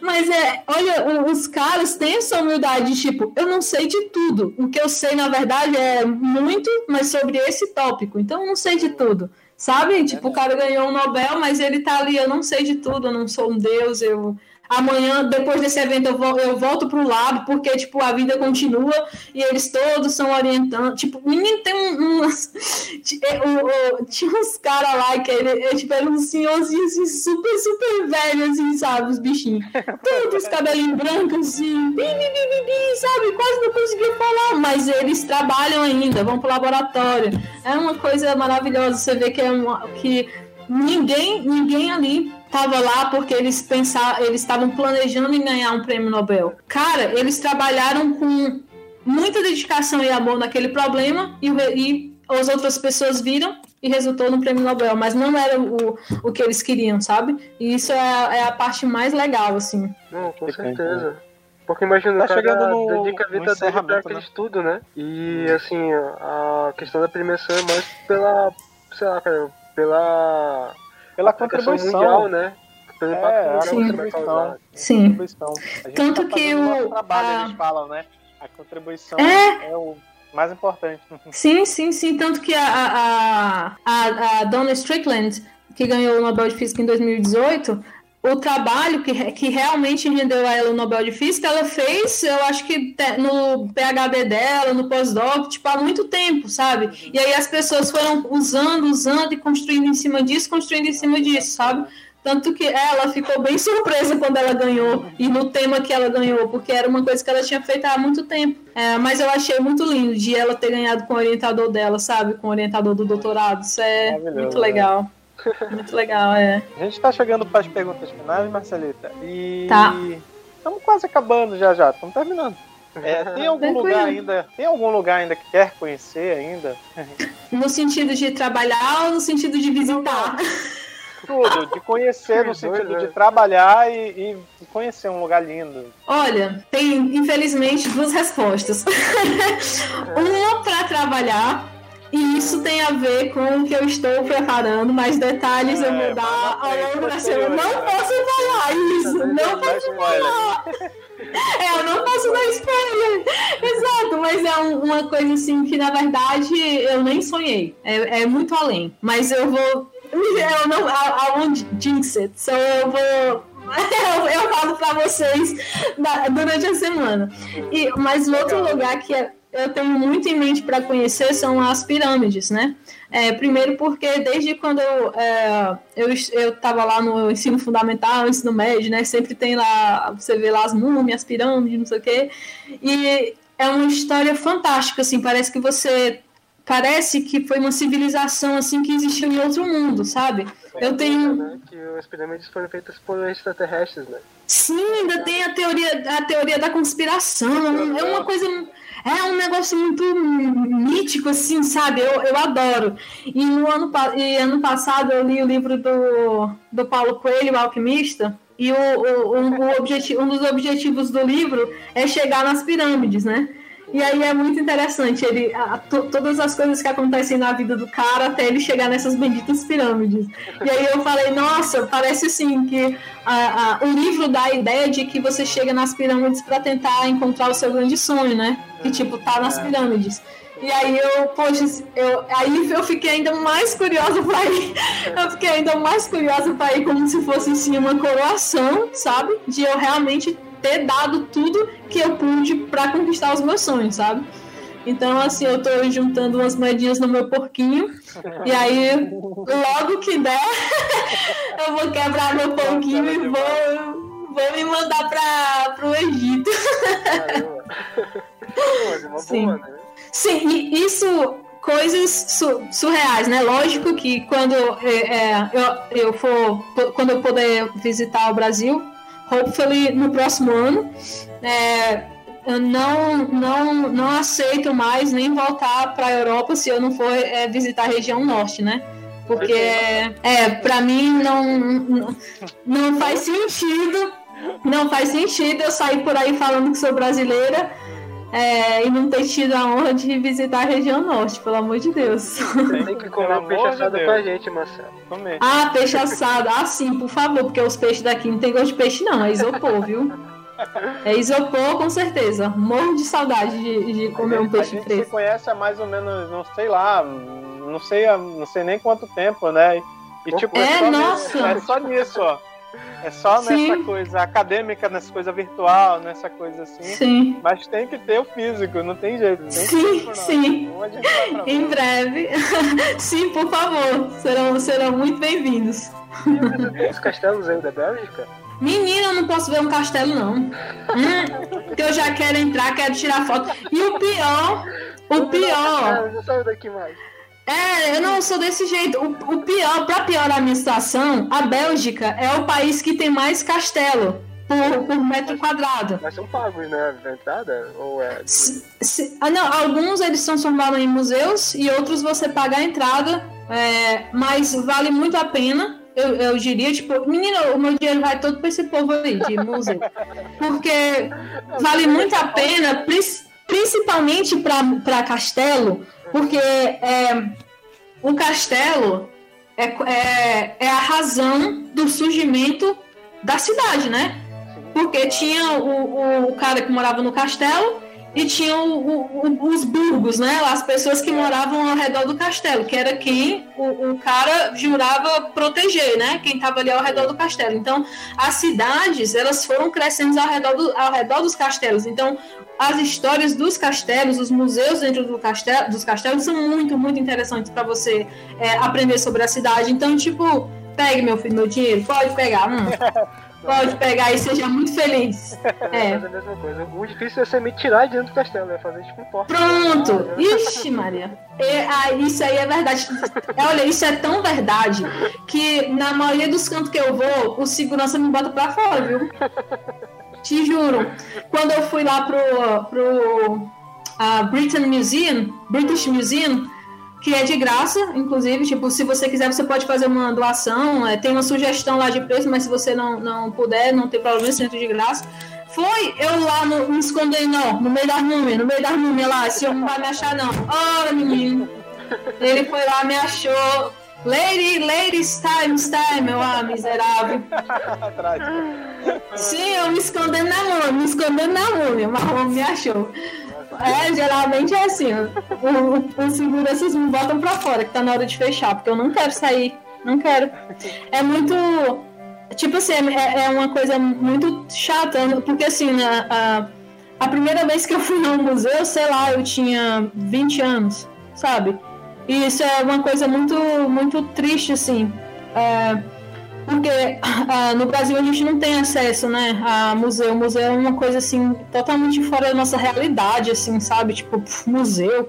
Mas é, olha, os caras têm essa humildade, tipo, eu não sei de tudo. O que eu sei, na verdade, é muito, mas sobre esse tópico. Então, eu não sei de tudo. Sabe? Tipo, o cara ganhou um Nobel, mas ele tá ali, eu não sei de tudo, eu não sou um deus, eu amanhã, depois desse evento, eu, vou, eu volto pro lado, porque, tipo, a vida continua e eles todos são orientando. Tipo, menino tem um, um [laughs] é, tinha uns caras lá que ele, ele, tipo, era um senhorzinho assim, super, super velho, assim, sabe? Os bichinhos. Todos cabelinhos brancos, assim, bim, bim, bim, bim, sabe? Quase não conseguia falar, mas eles trabalham ainda, vão pro laboratório. É uma coisa maravilhosa você vê que é uma, que ninguém, ninguém ali estava lá porque eles pensavam, eles estavam planejando em ganhar um prêmio Nobel. Cara, eles trabalharam com muita dedicação e amor naquele problema e, e as outras pessoas viram e resultou no prêmio Nobel, mas não era o, o que eles queriam, sabe? E isso é, é a parte mais legal, assim. Não, com certeza. Porque imagina, tá o cara no, dedica a vida dele pra aquele né? estudo, né? E assim, a questão da premiação é mais pela, sei lá, cara, pela pela contribuição mundial, né? Pelo é, a contribuição. Sim. Contribuição. Tanto tá que o trabalho, a... eles falam, né? A contribuição é, é o mais importante. [laughs] Sim, sim, sim. Tanto que a, a, a, a Donna Strickland, que ganhou o Nobel de Física em 2018, o trabalho que, que realmente rendeu a ela o Nobel de Física, ela fez, eu acho que no PhD dela, no pós-doc, tipo, há muito tempo, sabe? E aí as pessoas foram usando, usando e construindo em cima disso, construindo em cima disso, sabe? Tanto que ela ficou bem surpresa quando ela ganhou, e no tema que ela ganhou, porque era uma coisa que ela tinha feito há muito tempo. É, mas eu achei muito lindo de ela ter ganhado com o orientador dela, sabe? Com o orientador do doutorado. Isso é muito legal. Né? [laughs] Muito legal, é. A gente tá chegando para as perguntas finais, Marcelita. E. Tá. Estamos quase acabando já já, estamos terminando. É, tem algum lugar ainda? Tem algum lugar ainda que quer conhecer ainda? [laughs] No sentido de trabalhar ou no sentido de visitar? Tudo, de conhecer no [laughs] sentido de trabalhar e, e conhecer um lugar lindo. Olha, tem infelizmente duas respostas. Uma para trabalhar e isso tem a ver com o que eu estou preparando, mais detalhes é, eu vou dar ao longo da semana. Não posso falar isso! Não posso falar! É, eu não posso dar spoiler. Exato, mas é um, uma coisa assim que na verdade eu nem sonhei. É, é muito além. Mas eu vou. Eu não. I, I won't jinx it. So eu vou. Eu, [laughs] eu falo pra vocês na, durante a semana. E, mas outro lugar que é eu tenho muito em mente para conhecer são as pirâmides, né? É, primeiro porque desde quando eu é, eu estava lá no ensino fundamental, ensino médio, né? Sempre tem lá, você vê lá as múmias, as pirâmides, não sei o quê. E é uma história fantástica, assim, parece que você parece que foi uma civilização assim que existiu em outro mundo, sabe? Eu tenho né, que as pirâmides foram feitas por extraterrestres, né? Sim, ainda tem a teoria a teoria da conspiração, é uma coisa é um negócio muito mítico, assim, sabe? Eu, eu adoro. E no ano, e ano passado eu li o livro do, do Paulo Coelho, o Alquimista, e o, o, o, objetivo, um dos objetivos do livro é chegar nas pirâmides, né? E aí é muito interessante ele, a, to, todas as coisas que acontecem na vida do cara até ele chegar nessas benditas pirâmides. E aí eu falei, nossa, parece assim que a, a, o livro dá a ideia de que você chega nas pirâmides para tentar encontrar o seu grande sonho, né? Que tipo, tá nas é. pirâmides. E aí eu, poxa, eu, aí eu fiquei ainda mais curiosa para ir. [laughs] Eu fiquei ainda mais curiosa para ir como se fosse assim uma coroação, sabe? De eu realmente ter dado tudo que eu pude para conquistar os meus sonhos, sabe? Então, assim, eu tô juntando umas moedinhas no meu porquinho. E aí, logo que der, [laughs] eu vou quebrar meu porquinho e vou, vou me mandar para o Egito. [laughs] Sim. Né? Sim, e isso coisas su surreais, né? Lógico que quando é, é, eu, eu for, quando eu puder visitar o Brasil, hopefully no próximo ano. É, eu não, não, não aceito mais nem voltar para a Europa se eu não for é, visitar a região norte, né? Porque, é, para mim não, não faz sentido, não faz sentido eu sair por aí falando que sou brasileira é, e não ter tido a honra de visitar a região norte, pelo amor de Deus. Tem que comer peixe assado com a gente, Marcelo. Comer. Ah, peixe assado. Ah, sim, por favor, porque os peixes daqui não tem gosto de peixe, não. É isopor, viu? É isopor, com certeza. Morro de saudade de, de comer um peixe fresco. A gente se conhece há mais ou menos, não sei lá, não sei, não sei nem quanto tempo, né? E tipo, é, é só, nossa. Nisso, é só nisso, ó. É só Sim. nessa coisa acadêmica, nessa coisa virtual, nessa coisa assim. Sim. Mas tem que ter o físico, não tem jeito. Tem sim, sim. Em breve. [laughs] sim, por favor. Serão, serão muito bem-vindos. Os castelos aí da Bélgica? Menina, eu não posso ver um castelo, não. Hum, porque eu já quero entrar, quero tirar foto. E o pior, o pior. Não saio daqui mais. É, eu não sou desse jeito. O, o pior, para piorar a minha situação, a Bélgica é o país que tem mais castelo por, por metro quadrado. Mas são pagos, né? A entrada? Ou é. Se, se, ah, não, alguns eles são transformados em museus e outros você paga a entrada, é, mas vale muito a pena eu, eu diria, tipo, menina, o meu dinheiro vai todo para esse povo aí de museu. Porque vale muito a pena, principalmente para castelo, porque é, o castelo é, é, é a razão do surgimento da cidade, né? Porque tinha o, o, cara que morava no castelo e tinham o, o, os burgos, né? As pessoas que moravam ao redor do castelo, que era quem o, o cara jurava proteger, né? Quem estava ali ao redor do castelo. Então, as cidades, elas foram crescendo ao redor, do, ao redor dos castelos. Então, as histórias dos castelos, os museus dentro do castelo, dos castelos são muito, muito interessantes para você é, aprender sobre a cidade. Então, tipo, pegue meu filho, meu dinheiro, pode pegar. Hum. [laughs] Pode pegar e seja muito feliz. É. [laughs] Fazer a mesma coisa. O difícil é você me tirar de dentro do castelo, é fazer tipo um porta. Pronto! [laughs] Ixi, Maria. É, ah, isso aí é verdade. Olha, isso é tão verdade que na maioria dos cantos que eu vou, o segurança me bota pra fora, viu? Te juro. Quando eu fui lá pro, pro uh, Britain Museum, British Museum, que é de graça, inclusive, tipo, se você quiser, você pode fazer uma doação, é, tem uma sugestão lá de preço, mas se você não, não puder, não tem problema, centro de graça. Foi eu lá no, me escondendo, não, no meio das múmias, no meio das múmias lá, esse homem não vai me achar, não. Ora, menino. Ele foi lá, me achou. Lady, ladies, times, time, eu, ah, miserável. Sim, eu me escondendo na múmia, me escondendo na múmia, mas o homem me achou. É, geralmente é assim, o, o seguranças me botam pra fora, que tá na hora de fechar, porque eu não quero sair, não quero. É muito. Tipo assim, é, é uma coisa muito chata, porque assim, né, a, a primeira vez que eu fui no museu, sei lá, eu tinha 20 anos, sabe? E isso é uma coisa muito, muito triste, assim. É, porque ah, no Brasil a gente não tem acesso, né, a museu. Museu é uma coisa assim totalmente fora da nossa realidade, assim, sabe? Tipo, museu.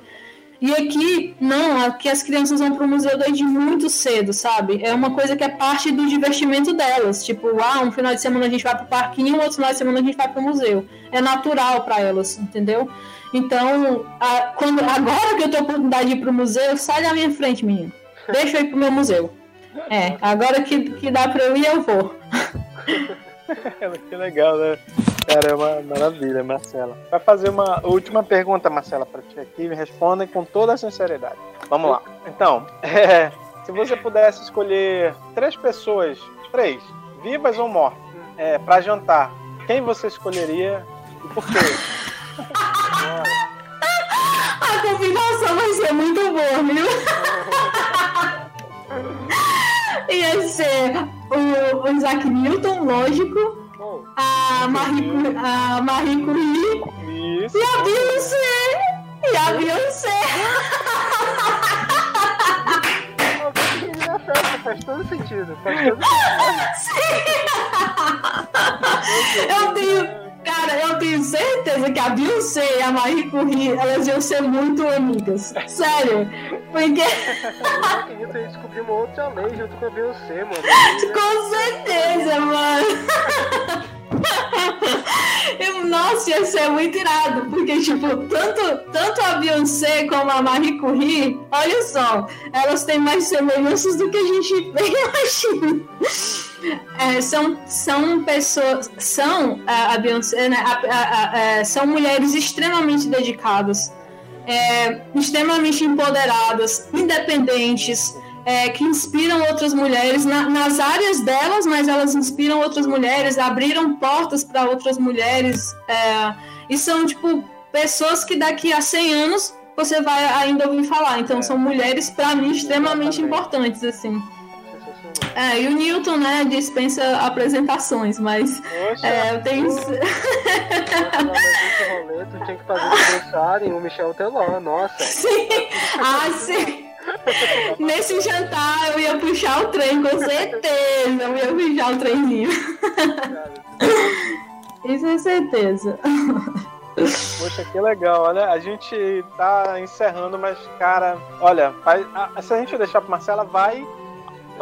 E aqui, não, aqui as crianças vão para o museu desde muito cedo, sabe? É uma coisa que é parte do divertimento delas. Tipo, ah, um final de semana a gente vai para o parquinho, outro final de semana a gente vai para o museu. É natural para elas, entendeu? Então, a, quando, agora que eu tenho a oportunidade de ir para o museu, sai da minha frente, menino. Deixa eu ir para o meu museu. É, agora que, que dá pra eu ir, eu vou. [laughs] que legal, né? Cara, é uma maravilha, Marcela. Vai fazer uma última pergunta, Marcela, para aqui. Me respondem com toda a sinceridade. Vamos lá. Então, [laughs] é, se você pudesse escolher três pessoas, três, vivas ou mortas, é, para jantar, quem você escolheria e por quê? [laughs] a combinação vai ser muito boa, viu? [laughs] Ia ser o, o Isaac Newton, lógico. a, Marie, a Marie Curie. Isso. E a Beyoncé. E a Beyoncé. Faz todo sentido. Faz todo sentido. Sim. Eu tenho. Cara, eu tenho certeza que a Beyoncé e a Marie Curie, elas iam ser muito amigas. Sério. Porque. [laughs] Eu queria descobrir uma outra lei junto com a Beyoncé, mano. Com certeza, mano. Eu, nossa, ia ser muito irado, porque, tipo, tanto, tanto a Beyoncé como a Marie Curie, olha só, elas têm mais semelhanças do que a gente [laughs] imagina. É, são, são pessoas, são a, a Beyoncé, né, a, a, é, são mulheres extremamente dedicadas, é, extremamente empoderadas, independentes, é, que inspiram outras mulheres na, nas áreas delas, mas elas inspiram outras mulheres, abriram portas para outras mulheres, é, e são, tipo, pessoas que daqui a 100 anos você vai ainda ouvir falar. Então, são mulheres, para mim, extremamente importantes, assim. É, e o Newton, né, dispensa apresentações, mas Poxa, é, eu tenho. rolê, tu tinha que fazer aniversário o Michel Teló, nossa. [laughs] Sim, ah, sim. [laughs] Nesse jantar eu ia puxar o trem, com certeza. Eu ia puxar o trenzinho. [laughs] Isso é certeza. [laughs] Poxa, que legal. Olha, a gente tá encerrando, mas, cara, olha, se a gente deixar pra Marcela, vai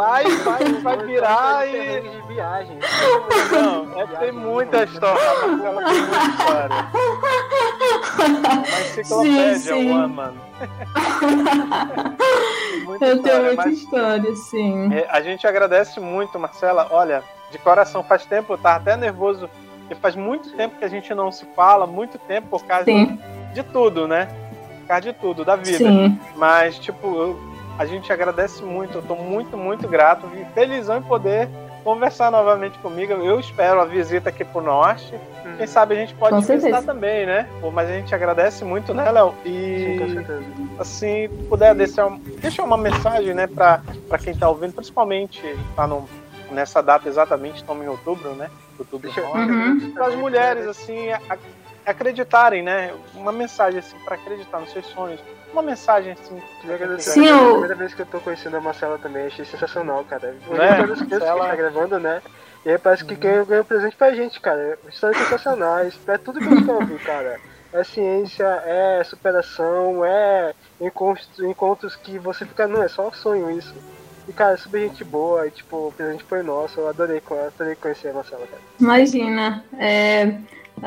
vai, vai, vai virar e. De viagem. Não, é, tem muita história. Ela [laughs] tem muita história. Uma enciclopédia, sim, sim. One, mano. Eu tenho muita mas, história, sim. É, a gente agradece muito, Marcela. Olha, de coração, faz tempo, eu tava até nervoso, porque faz muito tempo que a gente não se fala, muito tempo por causa de, de, tudo, né? Por causa de tudo, da vida. Sim. Mas, tipo, eu, a gente agradece muito, eu tô muito, muito grato e felizão em poder conversar novamente comigo. Eu espero a visita aqui pro norte. Hum. Quem sabe a gente pode Com visitar certeza. também, né? Pô, mas a gente agradece muito, né, Léo? Sim, com E certeza. assim, puder deixar, deixar uma mensagem, né, pra, pra quem tá ouvindo, principalmente tá no, nessa data exatamente, estamos em outubro, né? Outubro Deixa. Uhum. Para as mulheres, assim, a- acreditarem, né? Uma mensagem, assim, para acreditar nos seus sonhos. Uma mensagem, assim. Sim, é a eu- primeira vez que eu tô conhecendo a Marcela também, achei sensacional, cara. Eu Né? todas as que Marcela- gente tá gravando, né? E aí parece que ganhou, ganhou presente pra gente, cara. Histórias sensacionais, é tudo que a gente quer ouvir, cara. É ciência, é superação, é encontros, encontros que você fica, não, é só um sonho isso. E, cara, super gente boa, e tipo, o presente foi nosso, eu adorei, adorei conhecer a Marcela, cara. Imagina. É,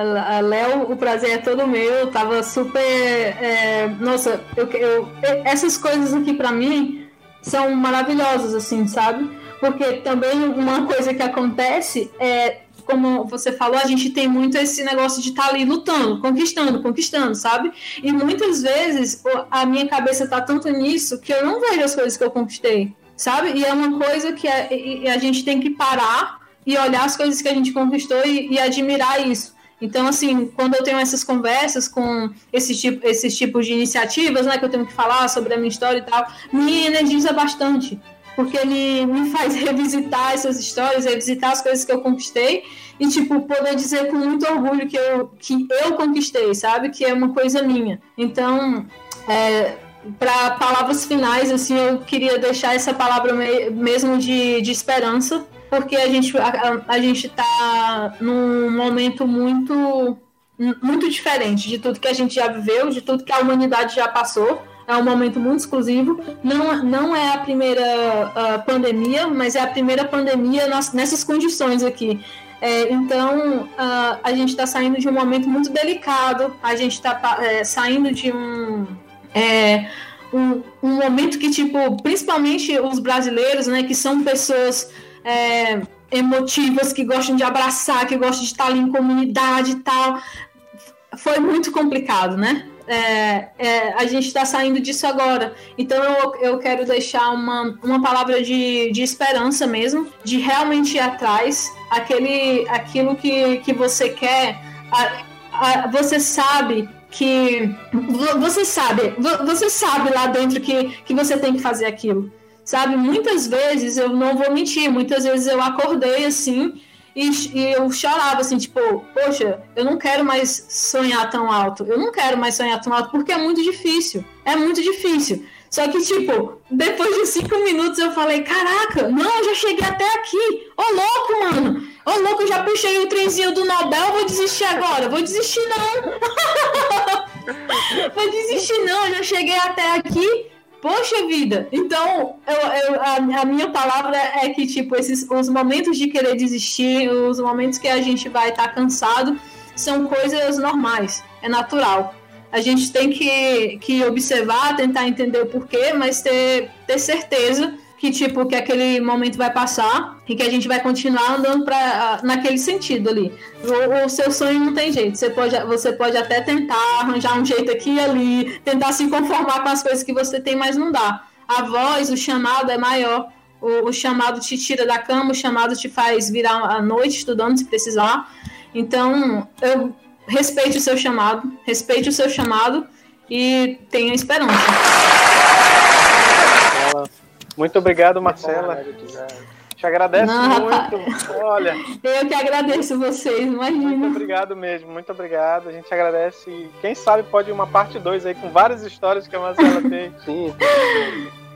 Léo, o prazer é todo meu. Eu tava super. é, nossa, eu, eu- essas coisas aqui pra mim são maravilhosas, assim, sabe? Porque também uma coisa que acontece é. Como você falou, a gente tem muito esse negócio de estar ali lutando, conquistando, conquistando, sabe? E muitas vezes a minha cabeça tá tanto nisso que eu não vejo as coisas que eu conquistei, sabe? E é uma coisa que a, e a gente tem que parar e olhar as coisas que a gente conquistou e, e admirar isso. Então, assim, quando eu tenho essas conversas com esse tipo, esses tipos de iniciativas, né, que eu tenho que falar sobre a minha história e tal, me energiza bastante, porque ele me faz [laughs] revisitar essas histórias, revisitar as coisas que eu conquistei e, tipo, poder dizer com muito orgulho que eu, que eu conquistei, sabe? Que é uma coisa minha. Então, é, para palavras finais, assim, eu queria deixar essa palavra me- mesmo de, de esperança, porque a gente, a, a- gente tá num momento muito, muito diferente de tudo que a gente já viveu, de tudo que a humanidade já passou. É um momento muito exclusivo. Não, não é a primeira ah, pandemia, mas é a primeira pandemia nas- nessas condições aqui. É, então, ah, a gente está saindo de um momento muito delicado, a gente está saindo de um, é, um, um momento que, tipo, principalmente os brasileiros, né, que são pessoas é, emotivas, que gostam de abraçar, que gostam de estar ali em comunidade e tal, foi muito complicado, né? É, é, a gente está saindo disso agora. Então eu, eu quero deixar uma, uma palavra de, de esperança mesmo, de realmente ir atrás, aquele, aquilo que, que você quer, a- a- você sabe que vo- você sabe, vo- você sabe lá dentro que, que você tem que fazer aquilo. Sabe, muitas vezes eu não vou mentir, muitas vezes eu acordei assim e, e eu chorava assim, tipo, poxa, eu não quero mais sonhar tão alto, eu não quero mais sonhar tão alto porque é muito difícil, é muito difícil. Só que, tipo, depois de cinco minutos eu falei, caraca, não, eu já cheguei até aqui. Ô louco, mano. Ô louco, eu já puxei o trenzinho do Nobel, vou desistir agora. Vou desistir não. [laughs] vou desistir não, eu já cheguei até aqui. Poxa vida! Então, eu, eu- a, a minha palavra é que, tipo, esses, os momentos de querer desistir, os momentos que a gente vai estar cansado, são coisas normais, é natural. A gente tem que, que observar, tentar entender o porquê, mas ter, ter certeza que, tipo, que aquele momento vai passar e que a gente vai continuar andando pra, naquele sentido ali. O, o seu sonho não tem jeito. Você pode, você pode até tentar arranjar um jeito aqui e ali, tentar se conformar com as coisas que você tem, mas não dá. A voz, o chamado é maior. O, o chamado te tira da cama, o chamado te faz virar a noite estudando se precisar. Então, eu respeite o seu chamado, respeite o seu chamado e tenha esperança. Muito obrigado, Marcela. Te agradece Não, muito. Olha, Eu que agradeço vocês, muito imagina. obrigado mesmo, muito obrigado. A gente agradece. E quem sabe pode ir uma parte 2 aí com várias histórias que a Marcela [laughs] tem. Sim,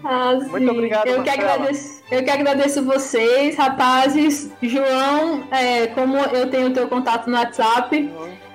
Ah, Muito sim. obrigado, eu que, Marcela. agradeço, eu que agradeço vocês, rapazes. João, é, como eu tenho o teu contato no WhatsApp,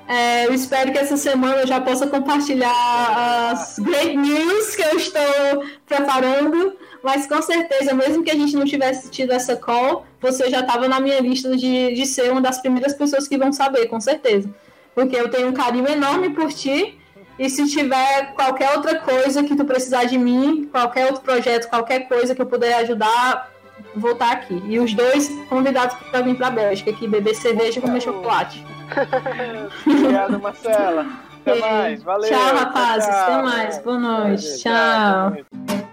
é, eu espero que essa semana eu já possa compartilhar as great news que eu estou preparando. Mas com certeza, mesmo que a gente não tivesse tido essa call, você já estava na minha lista de, de ser uma das primeiras pessoas que vão saber, com certeza. Porque eu tenho um carinho enorme por ti. E se tiver qualquer outra coisa que tu precisar de mim, qualquer outro projeto, qualquer coisa que eu puder ajudar, vou estar aqui. E os dois convidados para vir para a Bélgica, aqui beber cerveja e comer chocolate. [laughs] Obrigado, Marcela. Até mais. Valeu. Tchau, rapazes. tchau. Até mais. Boa noite. Valeu, Tchau.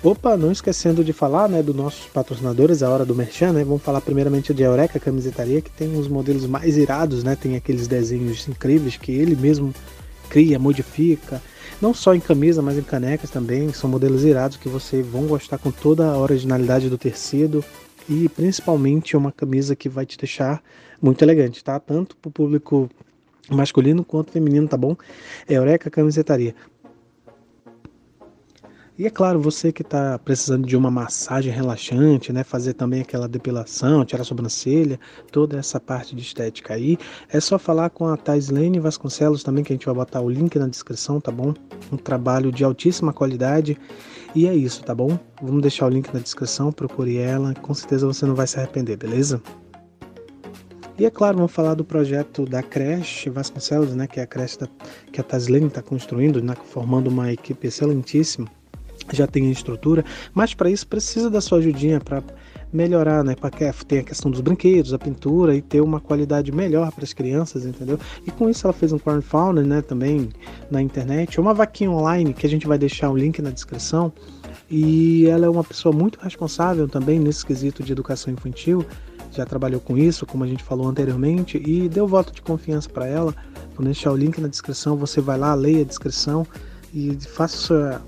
Opa, não esquecendo de falar, né, dos nossos patrocinadores, a hora do merchan, né? Vamos falar primeiramente de Eureka Camisetaria, que tem os modelos mais irados, né? Tem aqueles desenhos incríveis que ele mesmo cria, modifica, não só em camisa, mas em canecas também. São modelos irados que você vão gostar com toda a originalidade do tecido e principalmente uma camisa que vai te deixar muito elegante, tá? Tanto para o público masculino quanto feminino, tá bom? É Eureka Camisetaria. E é claro, você que está precisando de uma massagem relaxante, né, fazer também aquela depilação, tirar a sobrancelha, toda essa parte de estética aí, é só falar com a Thaislene Vasconcelos também, que a gente vai botar o link na descrição, tá bom? Um trabalho de altíssima qualidade. E é isso, tá bom? Vamos deixar o link na descrição, procure ela, com certeza você não vai se arrepender, beleza? E é claro, vamos falar do projeto da creche Vasconcelos, né, que é a creche da, que a Taslene está construindo, né, formando uma equipe excelentíssima já tem a estrutura, mas para isso precisa da sua ajudinha para melhorar, né? Tem a questão dos brinquedos, a pintura e ter uma qualidade melhor para as crianças, entendeu? E com isso ela fez um crowdfunding, né? Também na internet, uma vaquinha online que a gente vai deixar o link na descrição. E ela é uma pessoa muito responsável também nesse quesito de educação infantil. Já trabalhou com isso, como a gente falou anteriormente, e deu voto de confiança para ela. Vou deixar o link na descrição. Você vai lá, leia a descrição e faça sua